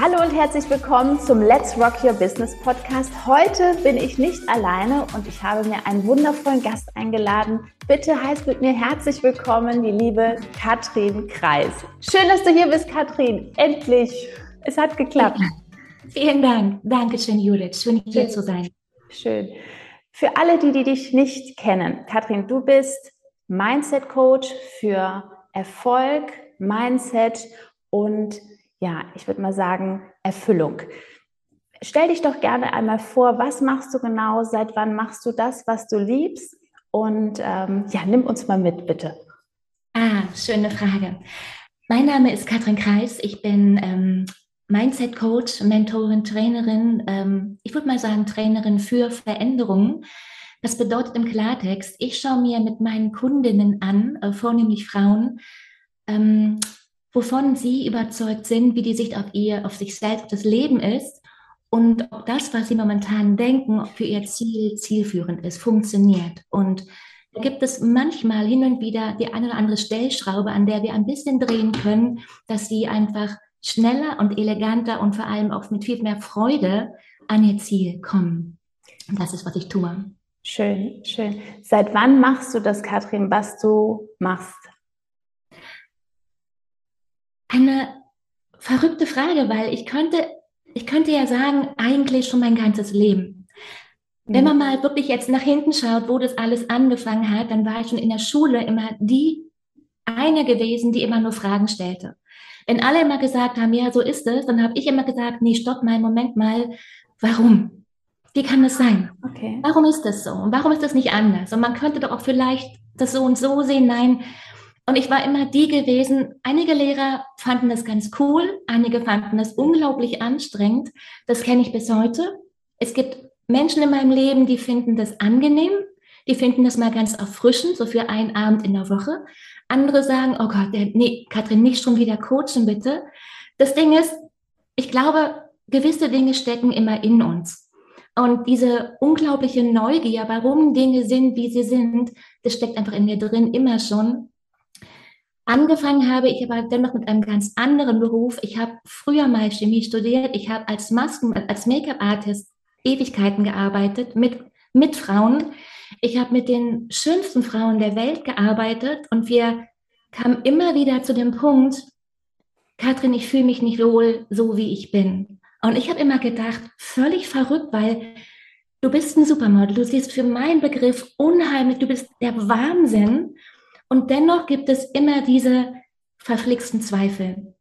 Hallo und herzlich willkommen zum Let's Rock Your Business Podcast. Heute bin ich nicht alleine und ich habe mir einen wundervollen Gast eingeladen. Bitte heißt mit mir herzlich willkommen die liebe Katrin Kreis. Schön, dass du hier bist, Katrin. Endlich. Es hat geklappt. Vielen Dank. Dankeschön, Judith. Schön, hier Schön. zu sein. Schön. Für alle, die, die dich nicht kennen, Katrin, du bist Mindset Coach für Erfolg, Mindset und ja, ich würde mal sagen, Erfüllung. Stell dich doch gerne einmal vor, was machst du genau, seit wann machst du das, was du liebst? Und ähm, ja, nimm uns mal mit, bitte. Ah, schöne Frage. Mein Name ist Katrin Kreis. Ich bin ähm, Mindset Coach, Mentorin, Trainerin. Ähm, ich würde mal sagen, Trainerin für Veränderungen. Das bedeutet im Klartext, ich schaue mir mit meinen Kundinnen an, äh, vornehmlich Frauen, ähm, wovon sie überzeugt sind, wie die Sicht auf ihr, auf sich selbst, auf das Leben ist und ob das, was sie momentan denken, für ihr Ziel zielführend ist, funktioniert. Und da gibt es manchmal hin und wieder die eine oder andere Stellschraube, an der wir ein bisschen drehen können, dass sie einfach schneller und eleganter und vor allem auch mit viel mehr Freude an ihr Ziel kommen. Und das ist, was ich tue. Schön, schön. Seit wann machst du das, Katrin, was du machst? Eine verrückte Frage, weil ich könnte, ich könnte ja sagen, eigentlich schon mein ganzes Leben. Wenn man mhm. mal wirklich jetzt nach hinten schaut, wo das alles angefangen hat, dann war ich schon in der Schule immer die eine gewesen, die immer nur Fragen stellte. Wenn alle immer gesagt haben, ja, so ist es, dann habe ich immer gesagt, nee, stopp mal, Moment mal, warum? Wie kann das sein? Okay. Warum ist das so? Und warum ist das nicht anders? Und man könnte doch auch vielleicht das so und so sehen. Nein, und ich war immer die gewesen, einige Lehrer fanden das ganz cool, einige fanden das unglaublich anstrengend. Das kenne ich bis heute. Es gibt Menschen in meinem Leben, die finden das angenehm, die finden das mal ganz erfrischend, so für einen Abend in der Woche. Andere sagen, oh Gott, nee, Katrin, nicht schon wieder coachen, bitte. Das Ding ist, ich glaube, gewisse Dinge stecken immer in uns. Und diese unglaubliche Neugier, warum Dinge sind, wie sie sind, das steckt einfach in mir drin, immer schon. Angefangen habe ich aber dennoch mit einem ganz anderen Beruf. Ich habe früher mal Chemie studiert. Ich habe als Masken, als Make-up-Artist Ewigkeiten gearbeitet mit, mit Frauen. Ich habe mit den schönsten Frauen der Welt gearbeitet und wir kamen immer wieder zu dem Punkt, Katrin, ich fühle mich nicht wohl, so wie ich bin. Und ich habe immer gedacht, völlig verrückt, weil du bist ein Supermodel, du siehst für meinen Begriff unheimlich, du bist der Wahnsinn. Und dennoch gibt es immer diese verflixten Zweifel.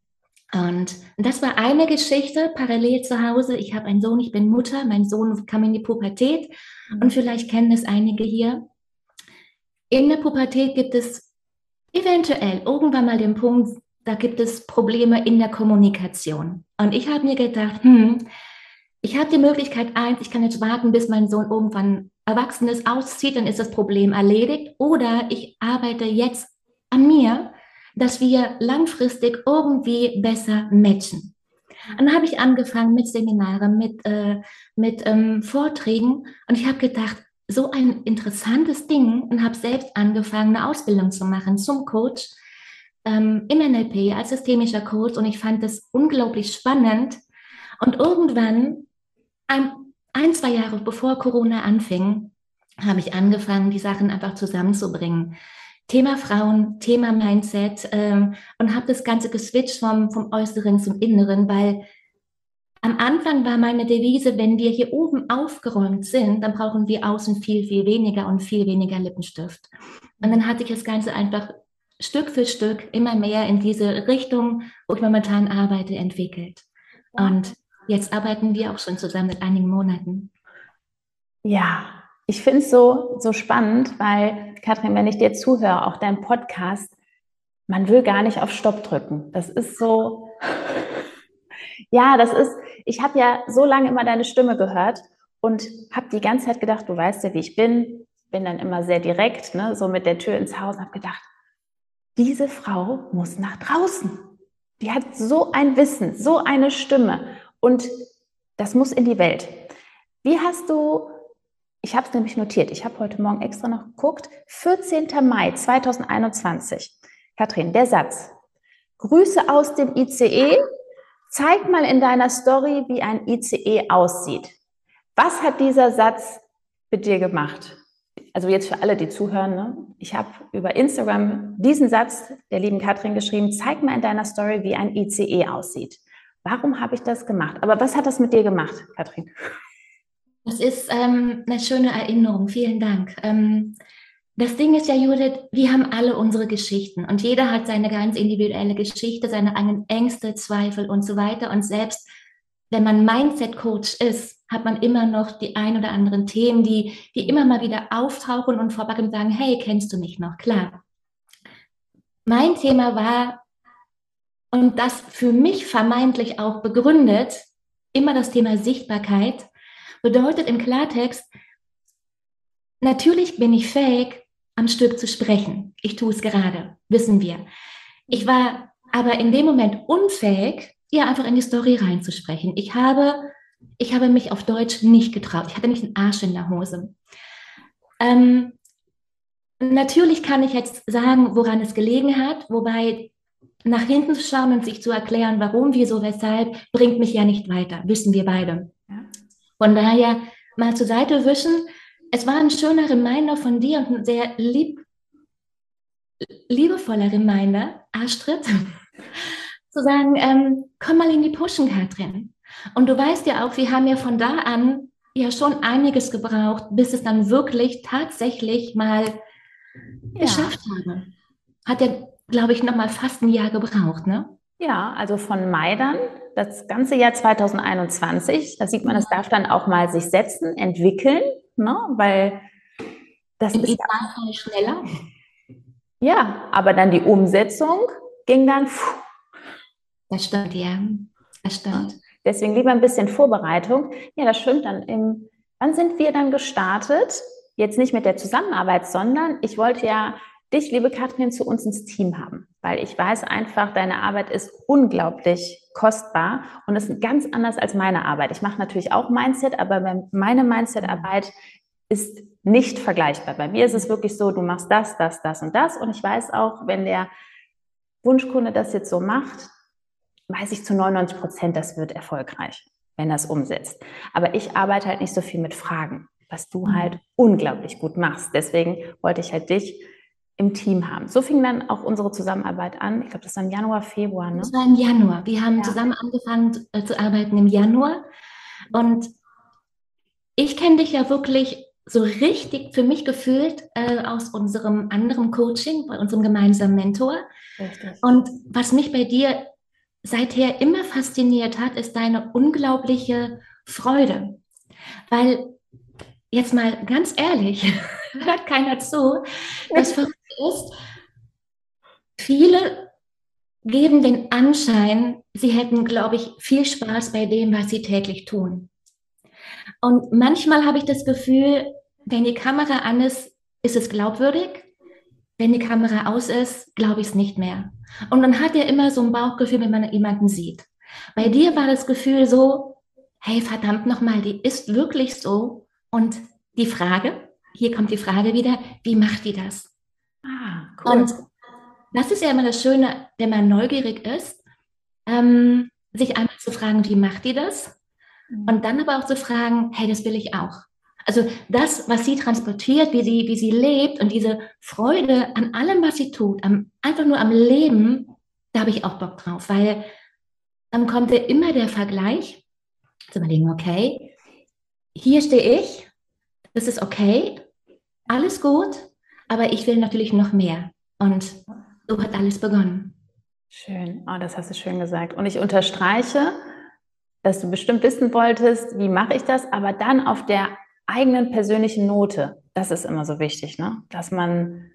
Und das war eine Geschichte parallel zu Hause. Ich habe einen Sohn, ich bin Mutter, mein Sohn kam in die Pubertät und vielleicht kennen es einige hier. In der Pubertät gibt es eventuell irgendwann mal den Punkt, da gibt es Probleme in der Kommunikation. Und ich habe mir gedacht, hm, ich habe die Möglichkeit, eins, ich kann jetzt warten, bis mein Sohn irgendwann Erwachsenes auszieht, dann ist das Problem erledigt. Oder ich arbeite jetzt an mir, dass wir langfristig irgendwie besser matchen. Und dann habe ich angefangen mit Seminaren, mit, äh, mit ähm, Vorträgen und ich habe gedacht, so ein interessantes Ding und habe selbst angefangen, eine Ausbildung zu machen zum Coach ähm, im NLP als systemischer Coach und ich fand das unglaublich spannend. Und irgendwann, ein ein, zwei Jahre bevor Corona anfing, habe ich angefangen, die Sachen einfach zusammenzubringen. Thema Frauen, Thema Mindset ähm, und habe das Ganze geswitcht vom, vom Äußeren zum Inneren, weil am Anfang war meine Devise, wenn wir hier oben aufgeräumt sind, dann brauchen wir außen viel, viel weniger und viel weniger Lippenstift. Und dann hatte ich das Ganze einfach Stück für Stück immer mehr in diese Richtung, wo ich momentan arbeite, entwickelt. Und Jetzt arbeiten wir auch schon zusammen mit einigen Monaten. Ja, ich finde es so, so spannend, weil, Katrin, wenn ich dir zuhöre, auch dein Podcast, man will gar nicht auf Stopp drücken. Das ist so, ja, das ist, ich habe ja so lange immer deine Stimme gehört und habe die ganze Zeit gedacht, du weißt ja, wie ich bin, bin dann immer sehr direkt, ne, so mit der Tür ins Haus und habe gedacht, diese Frau muss nach draußen. Die hat so ein Wissen, so eine Stimme und das muss in die Welt. Wie hast du, ich habe es nämlich notiert, ich habe heute Morgen extra noch geguckt, 14. Mai 2021. Katrin, der Satz. Grüße aus dem ICE. Zeig mal in deiner Story, wie ein ICE aussieht. Was hat dieser Satz mit dir gemacht? Also jetzt für alle, die zuhören, ne? ich habe über Instagram diesen Satz der lieben Katrin geschrieben, zeig mal in deiner Story, wie ein ICE aussieht. Warum habe ich das gemacht? Aber was hat das mit dir gemacht, Katrin? Das ist ähm, eine schöne Erinnerung. Vielen Dank. Ähm, das Ding ist ja, Judith, wir haben alle unsere Geschichten und jeder hat seine ganz individuelle Geschichte, seine eigenen Ängste, Zweifel und so weiter. Und selbst wenn man Mindset-Coach ist, hat man immer noch die ein oder anderen Themen, die, die immer mal wieder auftauchen und vorbei und sagen, hey, kennst du mich noch? Klar. Mein Thema war, und das für mich vermeintlich auch begründet, immer das Thema Sichtbarkeit, bedeutet im Klartext, natürlich bin ich fähig, am Stück zu sprechen. Ich tue es gerade, wissen wir. Ich war aber in dem Moment unfähig, ja einfach in die Story reinzusprechen. Ich habe, ich habe mich auf Deutsch nicht getraut. Ich hatte nicht einen Arsch in der Hose. Ähm, natürlich kann ich jetzt sagen, woran es gelegen hat, wobei nach hinten zu schauen und sich zu erklären, warum, wieso, weshalb, bringt mich ja nicht weiter, wissen wir beide. Von daher mal zur Seite wischen, es war ein schöner Reminder von dir und ein sehr lieb, liebevoller Reminder, Astrid, zu sagen, ähm, komm mal in die Pushen, Katrin. Und du weißt ja auch, wir haben ja von da an ja schon einiges gebraucht, bis es dann wirklich tatsächlich mal ja. geschafft habe. Hat ja, glaube ich, noch mal fast ein Jahr gebraucht, ne? Ja, also von Mai dann, das ganze Jahr 2021, da sieht man, es darf dann auch mal sich setzen, entwickeln ne? weil das Im ist Idealfall schneller. Ja, aber dann die Umsetzung ging dann. Pfuh. Das stimmt, ja. Das stimmt. Deswegen lieber ein bisschen Vorbereitung. Ja, das stimmt dann. Im, wann sind wir dann gestartet? Jetzt nicht mit der Zusammenarbeit, sondern ich wollte ja dich, liebe Katrin, zu uns ins Team haben, weil ich weiß einfach, deine Arbeit ist unglaublich kostbar und ist ganz anders als meine Arbeit. Ich mache natürlich auch Mindset, aber meine Mindset-Arbeit ist nicht vergleichbar. Bei mir ist es wirklich so, du machst das, das, das und das und ich weiß auch, wenn der Wunschkunde das jetzt so macht, weiß ich zu 99 Prozent, das wird erfolgreich, wenn das umsetzt. Aber ich arbeite halt nicht so viel mit Fragen, was du mhm. halt unglaublich gut machst. Deswegen wollte ich halt dich im Team haben. So fing dann auch unsere Zusammenarbeit an. Ich glaube, das war im Januar, Februar. Ne? Das war im Januar. Wir haben ja. zusammen angefangen äh, zu arbeiten im Januar. Und ich kenne dich ja wirklich so richtig für mich gefühlt äh, aus unserem anderen Coaching, bei unserem gemeinsamen Mentor. Richtig. Und was mich bei dir seither immer fasziniert hat, ist deine unglaubliche Freude. Weil, jetzt mal ganz ehrlich, hört keiner zu, das ist, viele geben den Anschein, sie hätten, glaube ich, viel Spaß bei dem, was sie täglich tun. Und manchmal habe ich das Gefühl, wenn die Kamera an ist, ist es glaubwürdig. Wenn die Kamera aus ist, glaube ich es nicht mehr. Und dann hat er immer so ein Bauchgefühl, wenn man jemanden sieht. Bei dir war das Gefühl so, hey, verdammt nochmal, die ist wirklich so. Und die Frage, hier kommt die Frage wieder, wie macht die das? Ah, cool. Und das ist ja immer das Schöne, wenn man neugierig ist, ähm, sich einmal zu fragen, wie macht die das? Mhm. Und dann aber auch zu fragen, hey, das will ich auch. Also das, was sie transportiert, wie sie, wie sie lebt und diese Freude an allem, was sie tut, am, einfach nur am Leben, da habe ich auch Bock drauf, weil dann kommt ja immer der Vergleich, zu überlegen, okay, hier stehe ich, das ist okay, alles gut, aber ich will natürlich noch mehr. Und so hat alles begonnen. Schön, oh, das hast du schön gesagt. Und ich unterstreiche, dass du bestimmt wissen wolltest, wie mache ich das, aber dann auf der eigenen persönlichen Note. Das ist immer so wichtig, ne? dass man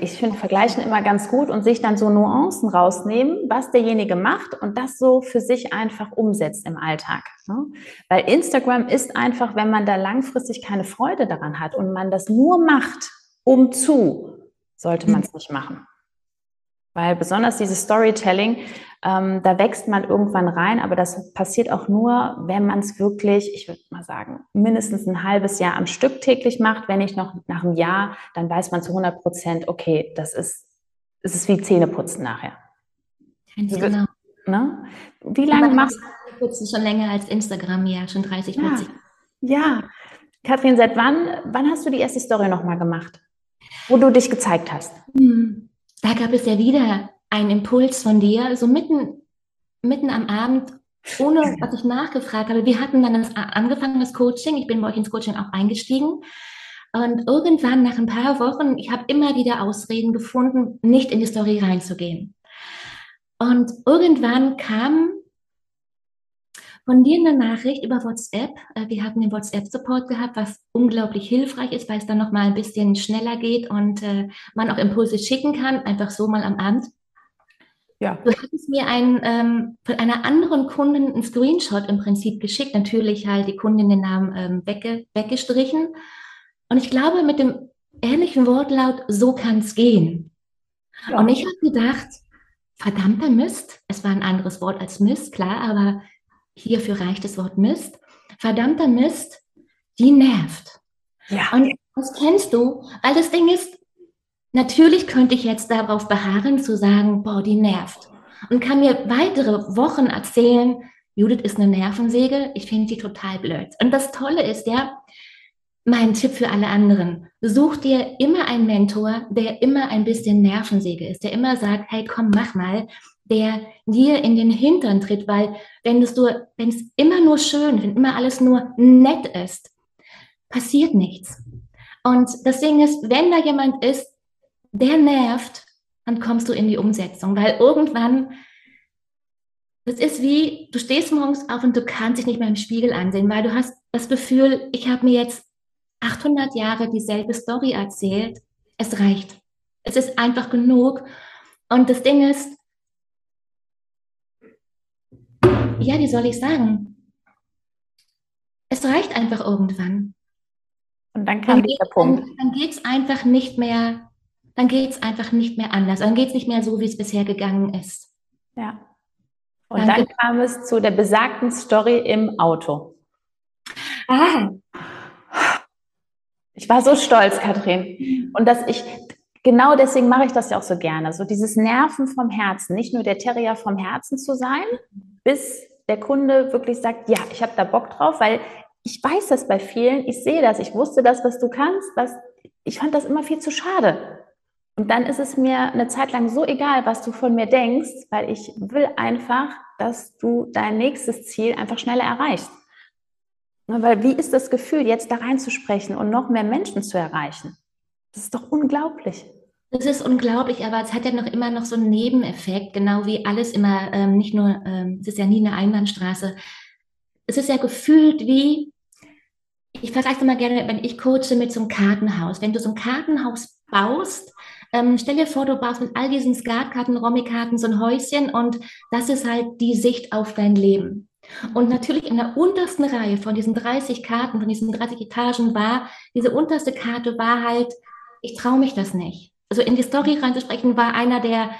ich finde Vergleichen immer ganz gut und sich dann so Nuancen rausnehmen, was derjenige macht und das so für sich einfach umsetzt im Alltag. Ne? Weil Instagram ist einfach, wenn man da langfristig keine Freude daran hat und man das nur macht, um zu, sollte man es nicht machen. Weil besonders dieses Storytelling, ähm, da wächst man irgendwann rein, aber das passiert auch nur, wenn man es wirklich, ich würde mal sagen, mindestens ein halbes Jahr am Stück täglich macht. Wenn nicht noch nach einem Jahr, dann weiß man zu 100 Prozent, okay, das ist, es ist wie Zähneputzen nachher. Genau. Ne? Wie lange machst du? Putzen schon länger als Instagram, ja, schon 30, 40. Ja, ja. Kathrin, seit wann, wann hast du die erste Story nochmal gemacht, wo du dich gezeigt hast? Hm da gab es ja wieder einen Impuls von dir, so mitten, mitten am Abend, ohne dass ich nachgefragt habe. Wir hatten dann das, angefangen, das Coaching. Ich bin bei euch ins Coaching auch eingestiegen. Und irgendwann nach ein paar Wochen, ich habe immer wieder Ausreden gefunden, nicht in die Story reinzugehen. Und irgendwann kam von dir eine Nachricht über WhatsApp. Äh, wir hatten den WhatsApp-Support gehabt, was unglaublich hilfreich ist, weil es dann noch mal ein bisschen schneller geht und äh, man auch Impulse schicken kann, einfach so mal am Abend. Ja. Du hattest mir ein, ähm, von einer anderen Kundin einen Screenshot im Prinzip geschickt, natürlich halt die Kundin den Namen ähm, wegge weggestrichen. Und ich glaube, mit dem ähnlichen Wortlaut, so kann es gehen. Ja. Und ich habe gedacht, verdammter Mist, es war ein anderes Wort als Mist, klar, aber hierfür reicht das Wort Mist. Verdammter Mist, die nervt. Ja. Und das kennst du, weil das Ding ist, natürlich könnte ich jetzt darauf beharren zu sagen, boah, die nervt. Und kann mir weitere Wochen erzählen, Judith ist eine Nervensäge, ich finde sie total blöd. Und das Tolle ist ja, mein Tipp für alle anderen, such dir immer einen Mentor, der immer ein bisschen Nervensäge ist, der immer sagt, hey, komm, mach mal, der dir in den Hintern tritt, weil wenn es immer nur schön, wenn immer alles nur nett ist, passiert nichts. Und das Ding ist, wenn da jemand ist, der nervt, dann kommst du in die Umsetzung, weil irgendwann, das ist wie, du stehst morgens auf und du kannst dich nicht mehr im Spiegel ansehen, weil du hast das Gefühl, ich habe mir jetzt 800 Jahre dieselbe Story erzählt. Es reicht. Es ist einfach genug. Und das Ding ist, ja, wie soll ich sagen? Es reicht einfach irgendwann. Und dann kam dann der Punkt. Dann, dann geht es einfach nicht mehr, dann geht es einfach nicht mehr anders. Dann geht es nicht mehr so, wie es bisher gegangen ist. Ja. Und Danke. dann kam es zu der besagten Story im Auto. Ah. Ich war so stolz, Katrin. Und dass ich, genau deswegen mache ich das ja auch so gerne. So dieses Nerven vom Herzen, nicht nur der Terrier vom Herzen zu sein, bis der Kunde wirklich sagt, ja, ich habe da Bock drauf, weil ich weiß das bei vielen, ich sehe das, ich wusste das, was du kannst, was, ich fand das immer viel zu schade. Und dann ist es mir eine Zeit lang so egal, was du von mir denkst, weil ich will einfach, dass du dein nächstes Ziel einfach schneller erreichst. Weil wie ist das Gefühl, jetzt da reinzusprechen und noch mehr Menschen zu erreichen? Das ist doch unglaublich. Das ist unglaublich, aber es hat ja noch immer noch so einen Nebeneffekt, genau wie alles immer, ähm, nicht nur, ähm, es ist ja nie eine Einbahnstraße. Es ist ja gefühlt wie, ich vergleiche immer gerne, wenn ich coache mit so einem Kartenhaus. Wenn du so ein Kartenhaus baust, ähm, stell dir vor, du baust mit all diesen Skatkarten, Romikarten so ein Häuschen und das ist halt die Sicht auf dein Leben. Und natürlich in der untersten Reihe von diesen 30 Karten, von diesen 30 Etagen war, diese unterste Karte war halt, ich traue mich das nicht also in die Story reinzusprechen, war einer der,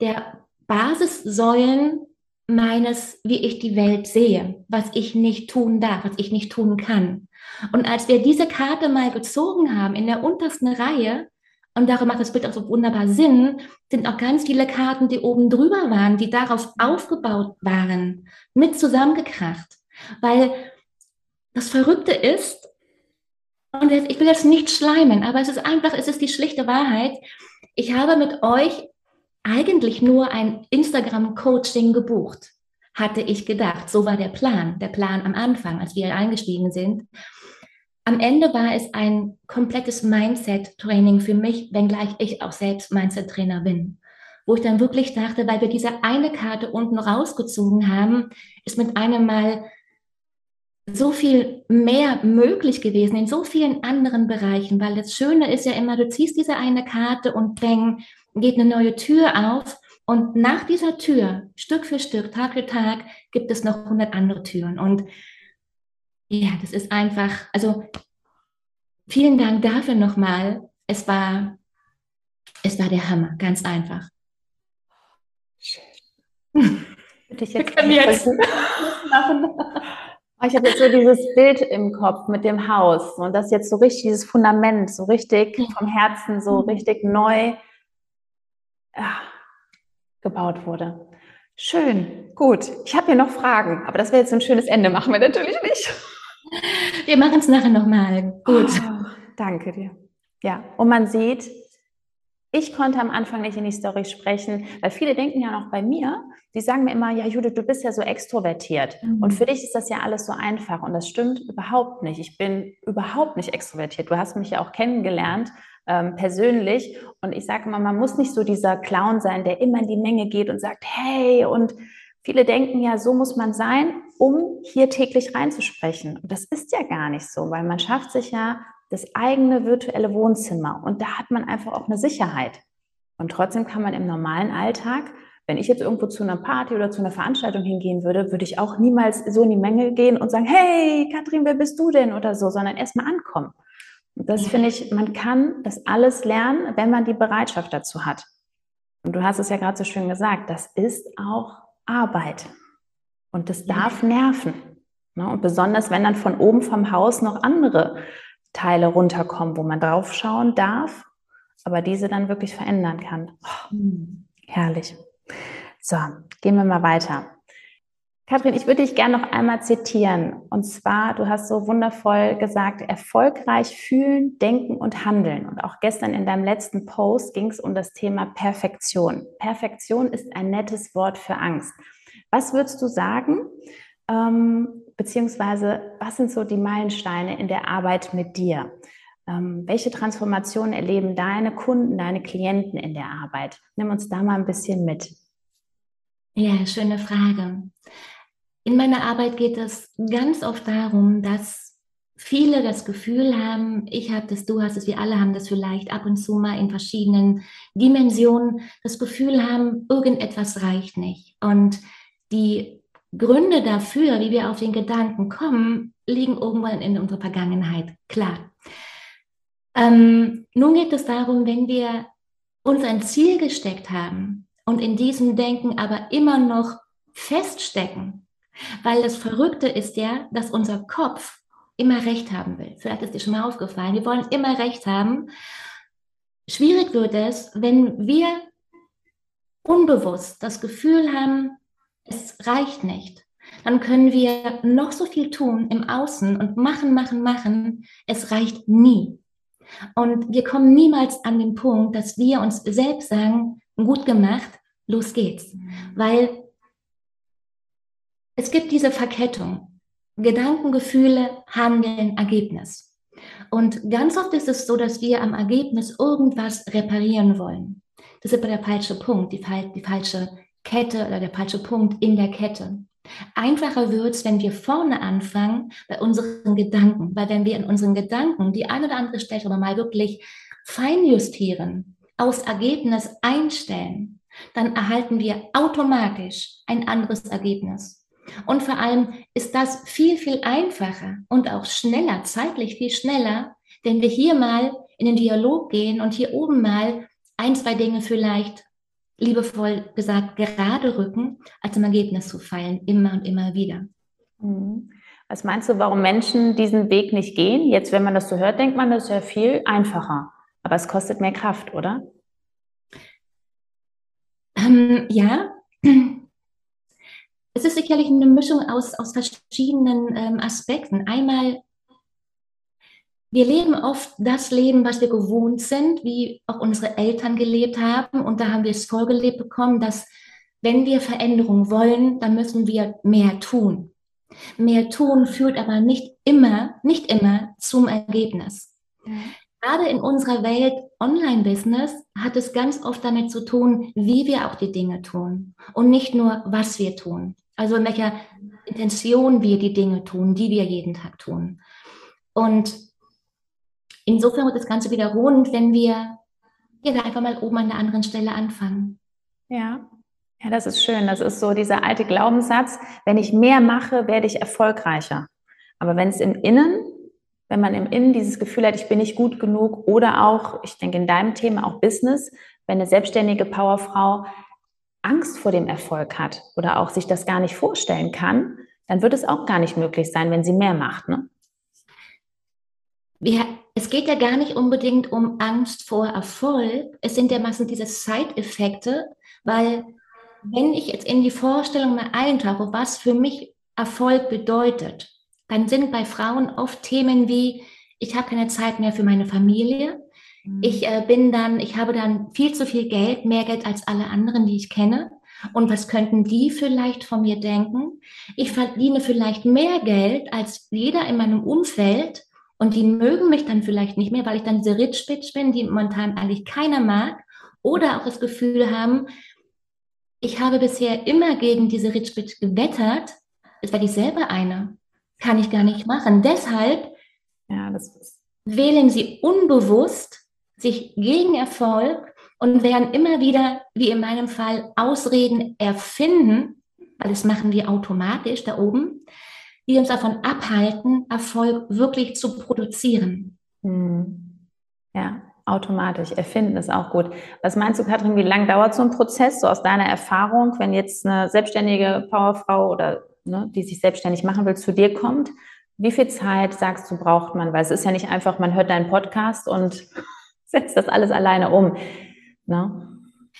der Basissäulen meines, wie ich die Welt sehe, was ich nicht tun darf, was ich nicht tun kann. Und als wir diese Karte mal gezogen haben in der untersten Reihe, und darum macht das Bild auch so wunderbar Sinn, sind auch ganz viele Karten, die oben drüber waren, die darauf aufgebaut waren, mit zusammengekracht. Weil das Verrückte ist, und ich will jetzt nicht schleimen, aber es ist einfach, es ist die schlichte Wahrheit. Ich habe mit euch eigentlich nur ein Instagram-Coaching gebucht, hatte ich gedacht. So war der Plan, der Plan am Anfang, als wir eingestiegen sind. Am Ende war es ein komplettes Mindset-Training für mich, wenngleich ich auch selbst Mindset-Trainer bin. Wo ich dann wirklich dachte, weil wir diese eine Karte unten rausgezogen haben, ist mit einem Mal so viel mehr möglich gewesen in so vielen anderen Bereichen, weil das Schöne ist ja immer, du ziehst diese eine Karte und bang, geht eine neue Tür auf und nach dieser Tür, Stück für Stück, Tag für Tag, gibt es noch 100 andere Türen und ja, das ist einfach, also vielen Dank dafür nochmal. Es war, es war der Hammer, ganz einfach. Schön. Ich jetzt, jetzt. Ich habe jetzt so dieses Bild im Kopf mit dem Haus und das jetzt so richtig, dieses Fundament, so richtig vom Herzen, so mhm. richtig neu ja, gebaut wurde. Schön, gut. Ich habe hier noch Fragen, aber das wäre jetzt ein schönes Ende, machen wir natürlich nicht. Wir machen es nachher nochmal. Gut. Oh, danke dir. Ja, und man sieht, ich konnte am Anfang nicht in die Story sprechen, weil viele denken ja noch bei mir, die sagen mir immer, ja Judith, du bist ja so extrovertiert mhm. und für dich ist das ja alles so einfach und das stimmt überhaupt nicht. Ich bin überhaupt nicht extrovertiert. Du hast mich ja auch kennengelernt ähm, persönlich und ich sage immer, man muss nicht so dieser Clown sein, der immer in die Menge geht und sagt, hey und viele denken ja, so muss man sein, um hier täglich reinzusprechen. Und das ist ja gar nicht so, weil man schafft sich ja das eigene virtuelle Wohnzimmer und da hat man einfach auch eine Sicherheit. Und trotzdem kann man im normalen Alltag, wenn ich jetzt irgendwo zu einer Party oder zu einer Veranstaltung hingehen würde, würde ich auch niemals so in die Menge gehen und sagen, hey, Katrin, wer bist du denn oder so, sondern erstmal ankommen. Und das finde ich, man kann das alles lernen, wenn man die Bereitschaft dazu hat. Und du hast es ja gerade so schön gesagt, das ist auch Arbeit. Und das darf nerven. Ne? Und besonders, wenn dann von oben vom Haus noch andere Teile runterkommen, wo man drauf schauen darf, aber diese dann wirklich verändern kann. Oh, herrlich. So, gehen wir mal weiter. Kathrin, ich würde dich gerne noch einmal zitieren. Und zwar, du hast so wundervoll gesagt, erfolgreich fühlen, denken und handeln. Und auch gestern in deinem letzten Post ging es um das Thema Perfektion. Perfektion ist ein nettes Wort für Angst. Was würdest du sagen? Ähm, beziehungsweise was sind so die Meilensteine in der Arbeit mit dir? Ähm, welche Transformationen erleben deine Kunden, deine Klienten in der Arbeit? Nimm uns da mal ein bisschen mit. Ja, schöne Frage. In meiner Arbeit geht es ganz oft darum, dass viele das Gefühl haben, ich habe das, du hast es, wir alle haben das vielleicht ab und zu mal in verschiedenen Dimensionen, das Gefühl haben, irgendetwas reicht nicht. Und die Gründe dafür, wie wir auf den Gedanken kommen, liegen irgendwann in unserer Vergangenheit. Klar. Ähm, nun geht es darum, wenn wir uns ein Ziel gesteckt haben und in diesem Denken aber immer noch feststecken, weil das Verrückte ist ja, dass unser Kopf immer Recht haben will. Vielleicht ist dir schon mal aufgefallen. Wir wollen immer Recht haben. Schwierig wird es, wenn wir unbewusst das Gefühl haben, es reicht nicht, dann können wir noch so viel tun im Außen und machen, machen, machen. Es reicht nie. Und wir kommen niemals an den Punkt, dass wir uns selbst sagen, gut gemacht, los geht's. Weil es gibt diese Verkettung. Gedanken, Gefühle, Handeln, Ergebnis. Und ganz oft ist es so, dass wir am Ergebnis irgendwas reparieren wollen. Das ist aber der falsche Punkt, die, die falsche Kette oder der falsche Punkt in der Kette. Einfacher wird es, wenn wir vorne anfangen bei unseren Gedanken, weil wenn wir in unseren Gedanken die eine oder andere Stelle mal wirklich feinjustieren, aus Ergebnis einstellen, dann erhalten wir automatisch ein anderes Ergebnis. Und vor allem ist das viel, viel einfacher und auch schneller, zeitlich viel schneller, wenn wir hier mal in den Dialog gehen und hier oben mal ein, zwei Dinge vielleicht liebevoll gesagt, gerade rücken, als im Ergebnis zu fallen, immer und immer wieder. Mhm. Was meinst du, warum Menschen diesen Weg nicht gehen? Jetzt, wenn man das so hört, denkt man, das ist ja viel einfacher. Aber es kostet mehr Kraft, oder? Ähm, ja. Es ist sicherlich eine Mischung aus, aus verschiedenen ähm, Aspekten. Einmal wir leben oft das Leben, was wir gewohnt sind, wie auch unsere Eltern gelebt haben. Und da haben wir es vorgelebt bekommen, dass wenn wir Veränderung wollen, dann müssen wir mehr tun. Mehr tun führt aber nicht immer, nicht immer zum Ergebnis. Gerade in unserer Welt Online-Business hat es ganz oft damit zu tun, wie wir auch die Dinge tun und nicht nur, was wir tun. Also in welcher Intention wir die Dinge tun, die wir jeden Tag tun. Und insofern wird das Ganze wieder rund, wenn wir ja, einfach mal oben an der anderen Stelle anfangen. Ja. Ja, das ist schön. Das ist so dieser alte Glaubenssatz, wenn ich mehr mache, werde ich erfolgreicher. Aber wenn es im Innen, wenn man im Innen dieses Gefühl hat, ich bin nicht gut genug oder auch, ich denke in deinem Thema auch Business, wenn eine selbstständige Powerfrau Angst vor dem Erfolg hat oder auch sich das gar nicht vorstellen kann, dann wird es auch gar nicht möglich sein, wenn sie mehr macht. Ne? Wir, es geht ja gar nicht unbedingt um Angst vor Erfolg. Es sind ja meistens diese Side-Effekte, weil wenn ich jetzt in die Vorstellung mal eintauche, was für mich Erfolg bedeutet, dann sind bei Frauen oft Themen wie, ich habe keine Zeit mehr für meine Familie. Mhm. Ich äh, bin dann, ich habe dann viel zu viel Geld, mehr Geld als alle anderen, die ich kenne. Und was könnten die vielleicht von mir denken? Ich verdiene vielleicht mehr Geld als jeder in meinem Umfeld und die mögen mich dann vielleicht nicht mehr, weil ich dann diese Rich Bitch bin, die momentan eigentlich keiner mag. Oder auch das Gefühl haben, ich habe bisher immer gegen diese Rich Bitch gewettert. Jetzt werde ich selber eine. Kann ich gar nicht machen. Deshalb ja, wählen sie unbewusst sich gegen Erfolg und werden immer wieder, wie in meinem Fall, Ausreden erfinden, weil das machen wir automatisch da oben, die uns davon abhalten, Erfolg wirklich zu produzieren. Hm. Ja, automatisch. Erfinden ist auch gut. Was meinst du, Katrin, wie lange dauert so ein Prozess, so aus deiner Erfahrung, wenn jetzt eine selbstständige Powerfrau oder ne, die sich selbstständig machen will, zu dir kommt? Wie viel Zeit, sagst du, braucht man? Weil es ist ja nicht einfach, man hört deinen Podcast und setzt das alles alleine um. Ne?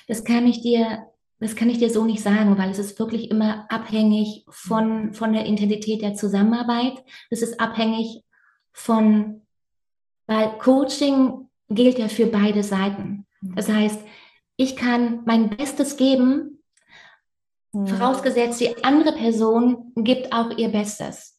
Das kann ich dir das kann ich dir so nicht sagen, weil es ist wirklich immer abhängig von, von der Intensität der Zusammenarbeit. Es ist abhängig von, weil Coaching gilt ja für beide Seiten. Das heißt, ich kann mein Bestes geben, mhm. vorausgesetzt die andere Person gibt auch ihr Bestes.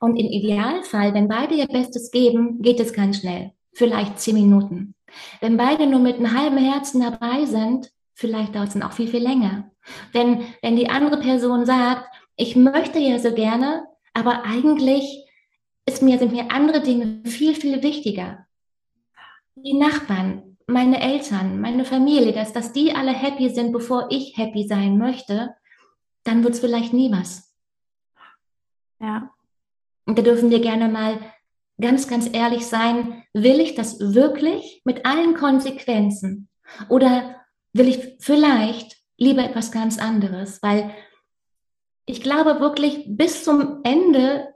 Und im Idealfall, wenn beide ihr Bestes geben, geht es ganz schnell, vielleicht zehn Minuten. Wenn beide nur mit einem halben Herzen dabei sind, vielleicht dauert es dann auch viel, viel länger. Denn wenn die andere Person sagt, ich möchte ja so gerne, aber eigentlich ist mir, sind mir andere Dinge viel, viel wichtiger die Nachbarn, meine Eltern, meine Familie, dass, dass die alle happy sind, bevor ich happy sein möchte, dann wird es vielleicht nie was. Ja. Und da dürfen wir gerne mal ganz, ganz ehrlich sein, will ich das wirklich mit allen Konsequenzen? Oder will ich vielleicht lieber etwas ganz anderes? Weil ich glaube wirklich bis zum Ende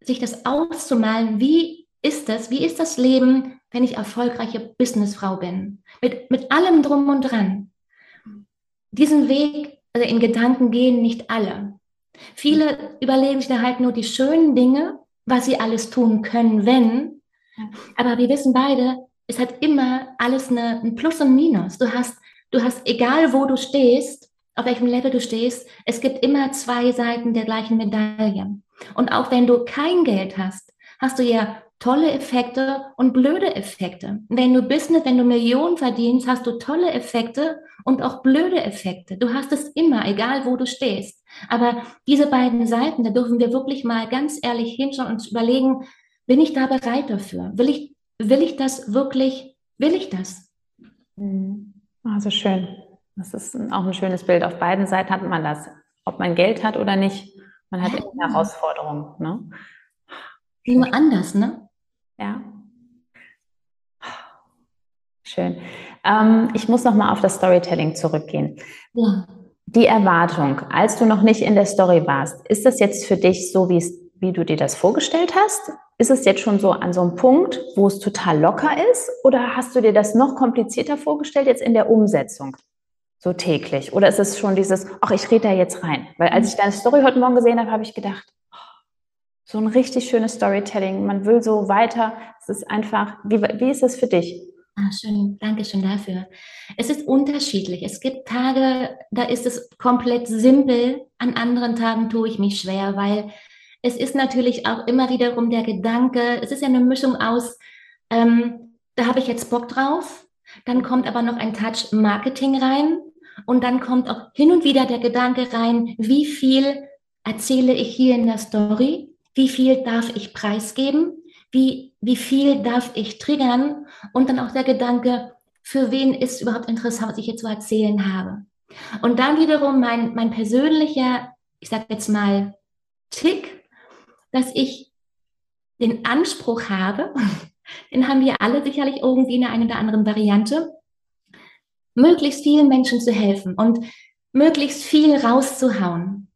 sich das auszumalen, wie ist das, wie ist das Leben, wenn ich erfolgreiche Businessfrau bin. Mit, mit allem drum und dran. Diesen Weg, also in Gedanken gehen nicht alle. Viele überlegen sich da halt nur die schönen Dinge, was sie alles tun können, wenn. Aber wir wissen beide, es hat immer alles eine, ein Plus und Minus. Du hast, du hast, egal wo du stehst, auf welchem Level du stehst, es gibt immer zwei Seiten der gleichen Medaille. Und auch wenn du kein Geld hast, hast du ja tolle Effekte und blöde Effekte. Wenn du Business, wenn du Millionen verdienst, hast du tolle Effekte und auch blöde Effekte. Du hast es immer, egal wo du stehst. Aber diese beiden Seiten, da dürfen wir wirklich mal ganz ehrlich hinschauen und überlegen, bin ich da bereit dafür? Will ich, will ich das wirklich, will ich das? Also schön. Das ist auch ein schönes Bild. Auf beiden Seiten hat man das. Ob man Geld hat oder nicht, man hat immer Herausforderungen. Ne? Nur anders, ne? Ja. Schön. Ähm, ich muss noch mal auf das Storytelling zurückgehen. Ja. Die Erwartung, als du noch nicht in der Story warst, ist das jetzt für dich so, wie du dir das vorgestellt hast? Ist es jetzt schon so an so einem Punkt, wo es total locker ist? Oder hast du dir das noch komplizierter vorgestellt jetzt in der Umsetzung? So täglich? Oder ist es schon dieses, ach, ich rede da jetzt rein? Weil als ich deine Story heute Morgen gesehen habe, habe ich gedacht, so ein richtig schönes Storytelling. Man will so weiter. Es ist einfach, wie, wie ist das für dich? Ah, schön, danke schön dafür. Es ist unterschiedlich. Es gibt Tage, da ist es komplett simpel. An anderen Tagen tue ich mich schwer, weil es ist natürlich auch immer wiederum der Gedanke, es ist ja eine Mischung aus, ähm, da habe ich jetzt Bock drauf, dann kommt aber noch ein Touch Marketing rein Und dann kommt auch hin und wieder der Gedanke rein, wie viel erzähle ich hier in der Story? Wie viel darf ich preisgeben? Wie, wie viel darf ich triggern? Und dann auch der Gedanke, für wen ist überhaupt interessant, was ich jetzt zu erzählen habe? Und dann wiederum mein, mein persönlicher, ich sage jetzt mal, Tick, dass ich den Anspruch habe, den haben wir alle sicherlich irgendwie in der einen oder anderen Variante, möglichst vielen Menschen zu helfen und möglichst viel rauszuhauen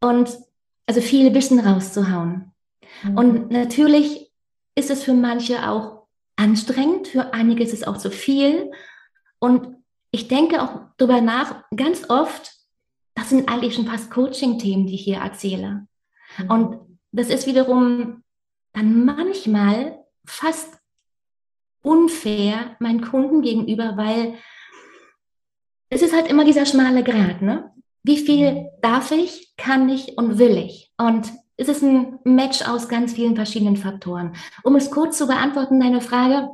und also viel Wissen rauszuhauen. Mhm. Und natürlich ist es für manche auch anstrengend, für einige ist es auch zu viel. Und ich denke auch darüber nach, ganz oft, das sind eigentlich schon fast Coaching-Themen, die ich hier erzähle. Mhm. Und das ist wiederum dann manchmal fast unfair meinen Kunden gegenüber, weil es ist halt immer dieser schmale Grat, ne? Wie viel mhm. darf ich, kann ich und will ich? Und es ist ein Match aus ganz vielen verschiedenen Faktoren. Um es kurz zu beantworten, deine Frage.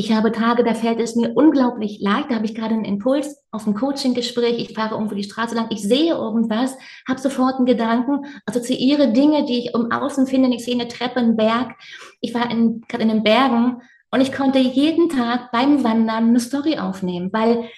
Ich habe Tage, da fällt es mir unglaublich leicht. Da habe ich gerade einen Impuls auf ein Coaching-Gespräch. Ich fahre irgendwo die Straße lang. Ich sehe irgendwas, habe sofort einen Gedanken, assoziiere Dinge, die ich um außen finde. Ich sehe eine Treppe, einen Berg. Ich war in, gerade in den Bergen und ich konnte jeden Tag beim Wandern eine Story aufnehmen, weil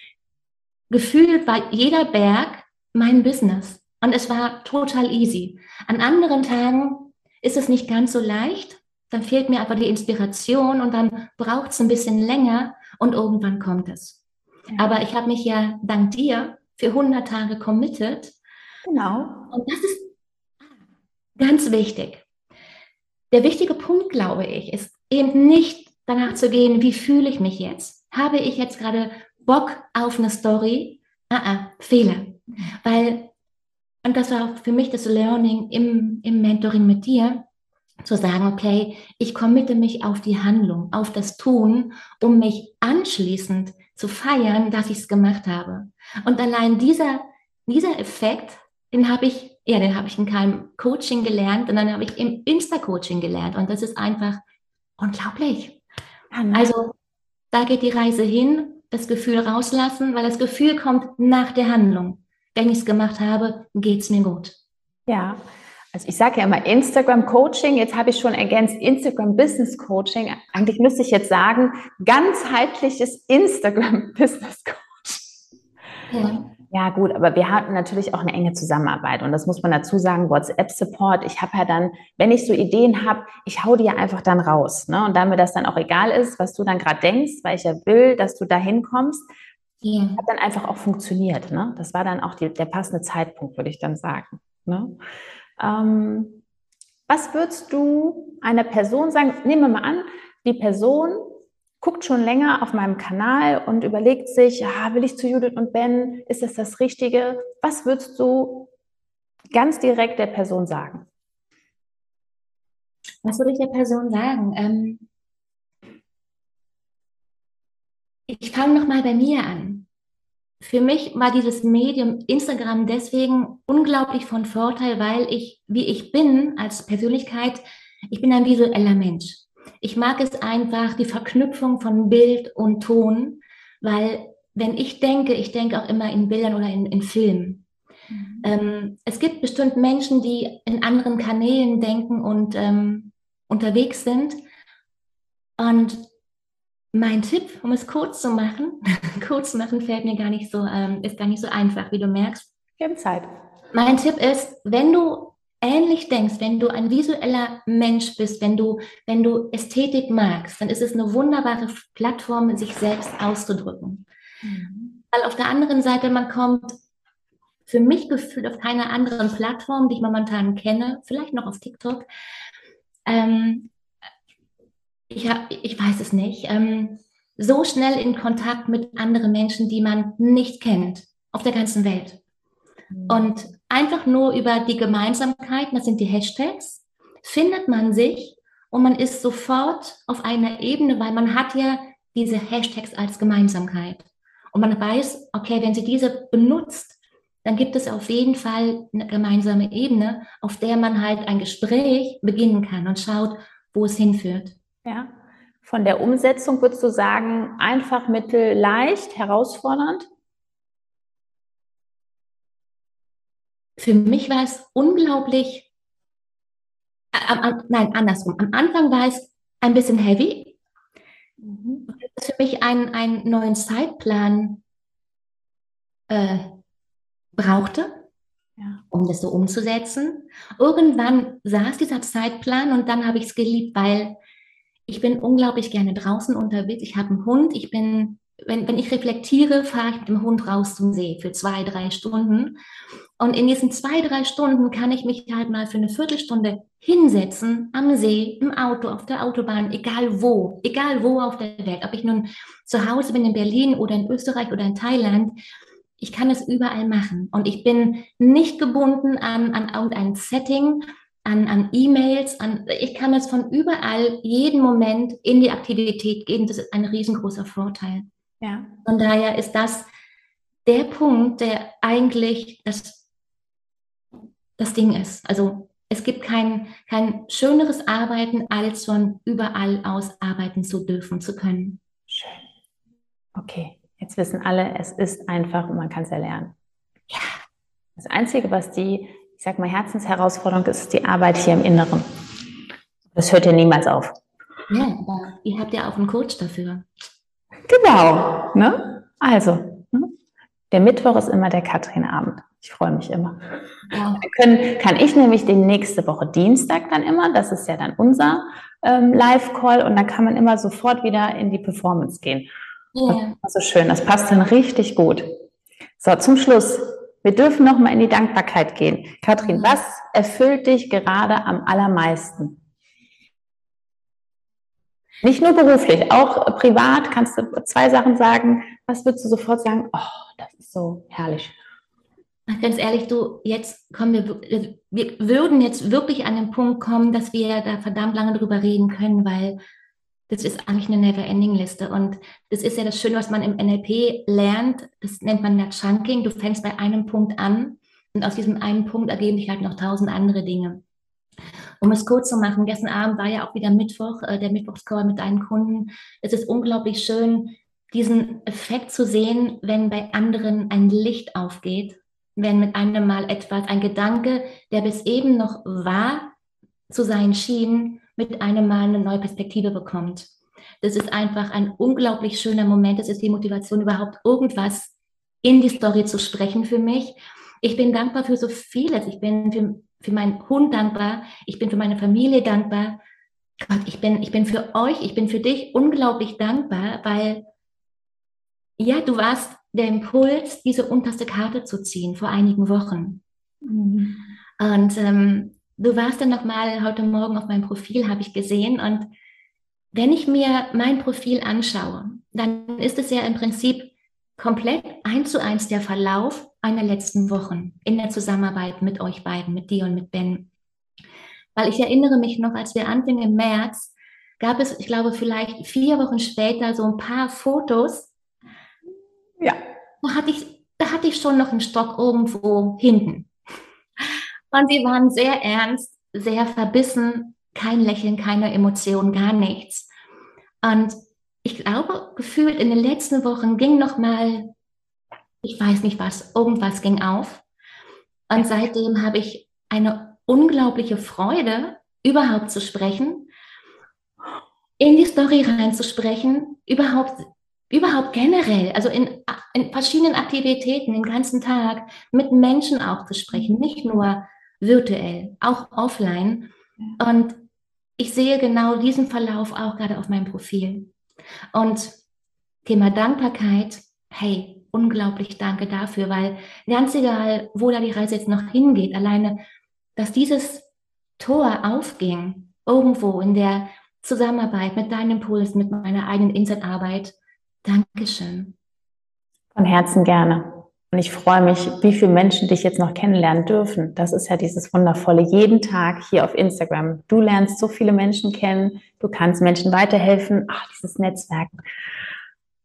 gefühlt war jeder Berg mein Business. Und es war total easy. An anderen Tagen ist es nicht ganz so leicht. Dann fehlt mir aber die Inspiration und dann braucht es ein bisschen länger und irgendwann kommt es. Aber ich habe mich ja dank dir für 100 Tage committed. Genau. Und das ist ganz wichtig. Der wichtige Punkt, glaube ich, ist eben nicht danach zu gehen, wie fühle ich mich jetzt? Habe ich jetzt gerade Bock auf eine Story? Ah, ah, Fehler. Weil, und das war für mich das Learning im, im Mentoring mit dir, zu sagen, okay, ich committe mich auf die Handlung, auf das Tun, um mich anschließend zu feiern, dass ich es gemacht habe. Und allein dieser, dieser Effekt, den habe ich, ja, den habe ich in keinem Coaching gelernt und dann habe ich im Insta-Coaching gelernt. Und das ist einfach unglaublich. Also da geht die Reise hin, das Gefühl rauslassen, weil das Gefühl kommt nach der Handlung wenn ich es gemacht habe, geht es mir gut. Ja, also ich sage ja immer Instagram Coaching, jetzt habe ich schon ergänzt Instagram Business Coaching. Eigentlich müsste ich jetzt sagen, ganzheitliches Instagram Business Coaching. Ja. Ja, gut, aber wir hatten natürlich auch eine enge Zusammenarbeit und das muss man dazu sagen, WhatsApp-Support. Ich habe ja dann, wenn ich so Ideen habe, ich hau die ja einfach dann raus. Ne? Und da mir das dann auch egal ist, was du dann gerade denkst, weil ich ja will, dass du da hinkommst, ja. Hat dann einfach auch funktioniert. Ne? Das war dann auch die, der passende Zeitpunkt, würde ich dann sagen. Ne? Ähm, was würdest du einer Person sagen? Nehmen wir mal an, die Person guckt schon länger auf meinem Kanal und überlegt sich, ja, will ich zu Judith und Ben? Ist das das Richtige? Was würdest du ganz direkt der Person sagen? Was würde ich der Person sagen? Ähm, ich fange nochmal bei mir an. Für mich war dieses Medium Instagram deswegen unglaublich von Vorteil, weil ich, wie ich bin als Persönlichkeit, ich bin ein visueller Mensch. Ich mag es einfach, die Verknüpfung von Bild und Ton, weil wenn ich denke, ich denke auch immer in Bildern oder in, in Filmen. Mhm. Ähm, es gibt bestimmt Menschen, die in anderen Kanälen denken und ähm, unterwegs sind. Und mein Tipp, um es kurz zu machen, kurz zu machen fällt mir gar nicht so, ähm, ist gar nicht so einfach, wie du merkst. Wir haben Zeit. Mein Tipp ist, wenn du ähnlich denkst, wenn du ein visueller Mensch bist, wenn du, wenn du Ästhetik magst, dann ist es eine wunderbare Plattform, sich selbst auszudrücken. Mhm. Weil auf der anderen Seite, man kommt für mich gefühlt auf keiner anderen Plattform, die ich momentan kenne, vielleicht noch auf TikTok, ähm, ich, hab, ich weiß es nicht, ähm, so schnell in Kontakt mit anderen Menschen, die man nicht kennt, auf der ganzen Welt. Mhm. Und einfach nur über die Gemeinsamkeiten, das sind die Hashtags, findet man sich und man ist sofort auf einer Ebene, weil man hat ja diese Hashtags als Gemeinsamkeit. Und man weiß, okay, wenn sie diese benutzt, dann gibt es auf jeden Fall eine gemeinsame Ebene, auf der man halt ein Gespräch beginnen kann und schaut, wo es hinführt. Ja. Von der Umsetzung würdest du sagen, einfach, mittel, leicht, herausfordernd? für mich war es unglaublich, äh, äh, nein, andersrum. Am Anfang war es ein bisschen heavy. Mhm. Das für mich einen, einen neuen Zeitplan äh, brauchte, ja. um das so umzusetzen. Irgendwann saß dieser Zeitplan und dann habe ich es geliebt, weil ich bin unglaublich gerne draußen unterwegs. Ich habe einen Hund. Ich bin, wenn, wenn ich reflektiere, fahre ich mit dem Hund raus zum See für zwei, drei Stunden. Und in diesen zwei, drei Stunden kann ich mich halt mal für eine Viertelstunde hinsetzen am See, im Auto, auf der Autobahn, egal wo, egal wo auf der Welt. Ob ich nun zu Hause bin in Berlin oder in Österreich oder in Thailand, ich kann es überall machen. Und ich bin nicht gebunden an, an irgendein Setting, an, an E-Mails, an, ich kann es von überall, jeden Moment in die Aktivität gehen. Das ist ein riesengroßer Vorteil. Ja. Von daher ist das der Punkt, der eigentlich das das Ding ist. Also es gibt kein, kein schöneres Arbeiten, als von überall aus arbeiten zu dürfen, zu können. Schön. Okay, jetzt wissen alle, es ist einfach und man kann es erlernen. Ja. Das Einzige, was die, ich sag mal, Herzensherausforderung ist, die Arbeit hier im Inneren. Das hört ja niemals auf. Ja, aber ihr habt ja auch einen Coach dafür. Genau. Ne? Also, ne? der Mittwoch ist immer der Katrin-Abend. Ich freue mich immer. Ja. Können, kann ich nämlich den nächste Woche Dienstag dann immer, das ist ja dann unser ähm, Live-Call und dann kann man immer sofort wieder in die Performance gehen. Ja. Das ist schön, das passt dann richtig gut. So, zum Schluss. Wir dürfen noch mal in die Dankbarkeit gehen. Kathrin, ja. was erfüllt dich gerade am allermeisten? Nicht nur beruflich, auch privat kannst du zwei Sachen sagen. Was würdest du sofort sagen? Oh, das ist so herrlich. Ach, ganz ehrlich, du, jetzt kommen wir, wir würden jetzt wirklich an den Punkt kommen, dass wir da verdammt lange drüber reden können, weil das ist eigentlich eine Never-Ending-Liste. Und das ist ja das Schöne, was man im NLP lernt. Das nennt man ja Chunking. Du fängst bei einem Punkt an und aus diesem einen Punkt ergeben sich halt noch tausend andere Dinge. Um es kurz zu machen, gestern Abend war ja auch wieder Mittwoch, äh, der Mittwochscall mit deinen Kunden. Es ist unglaublich schön, diesen Effekt zu sehen, wenn bei anderen ein Licht aufgeht wenn mit einem Mal etwas, ein Gedanke, der bis eben noch wahr zu sein schien, mit einem Mal eine neue Perspektive bekommt. Das ist einfach ein unglaublich schöner Moment. Das ist die Motivation, überhaupt irgendwas in die Story zu sprechen für mich. Ich bin dankbar für so vieles. Ich bin für, für meinen Hund dankbar. Ich bin für meine Familie dankbar. Gott, ich bin, ich bin für euch, ich bin für dich unglaublich dankbar, weil ja, du warst der Impuls, diese unterste Karte zu ziehen vor einigen Wochen. Mhm. Und ähm, du warst dann nochmal heute Morgen auf meinem Profil, habe ich gesehen. Und wenn ich mir mein Profil anschaue, dann ist es ja im Prinzip komplett eins zu eins der Verlauf einer letzten Wochen in der Zusammenarbeit mit euch beiden, mit dir und mit Ben. Weil ich erinnere mich noch, als wir anfingen im März, gab es, ich glaube, vielleicht vier Wochen später so ein paar Fotos, ja. Da hatte ich, da hatte ich schon noch einen Stock irgendwo hinten. Und sie waren sehr ernst, sehr verbissen, kein Lächeln, keine Emotion, gar nichts. Und ich glaube, gefühlt in den letzten Wochen ging noch mal, ich weiß nicht was, irgendwas ging auf. Und seitdem habe ich eine unglaubliche Freude, überhaupt zu sprechen, in die Story reinzusprechen, überhaupt überhaupt generell, also in, in verschiedenen Aktivitäten den ganzen Tag mit Menschen auch zu sprechen, nicht nur virtuell, auch offline. Und ich sehe genau diesen Verlauf auch gerade auf meinem Profil. Und Thema Dankbarkeit, hey, unglaublich danke dafür, weil ganz egal, wo da die Reise jetzt noch hingeht, alleine, dass dieses Tor aufging, irgendwo in der Zusammenarbeit mit deinem Impuls, mit meiner eigenen Insight-Arbeit, Dankeschön. Von Herzen gerne. Und ich freue mich, wie viele Menschen dich jetzt noch kennenlernen dürfen. Das ist ja dieses Wundervolle. Jeden Tag hier auf Instagram. Du lernst so viele Menschen kennen. Du kannst Menschen weiterhelfen. Ach, dieses Netzwerk.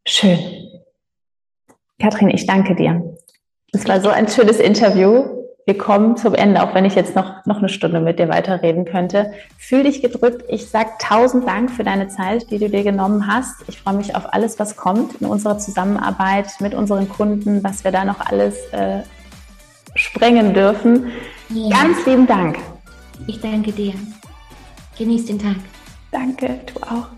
Schön. Kathrin, ich danke dir. Es war so ein schönes Interview wir kommen zum Ende, auch wenn ich jetzt noch, noch eine Stunde mit dir weiterreden könnte. Fühl dich gedrückt. Ich sag tausend Dank für deine Zeit, die du dir genommen hast. Ich freue mich auf alles, was kommt in unserer Zusammenarbeit mit unseren Kunden, was wir da noch alles äh, sprengen dürfen. Ja. Ganz lieben Dank. Ich danke dir. Genieß den Tag. Danke, du auch.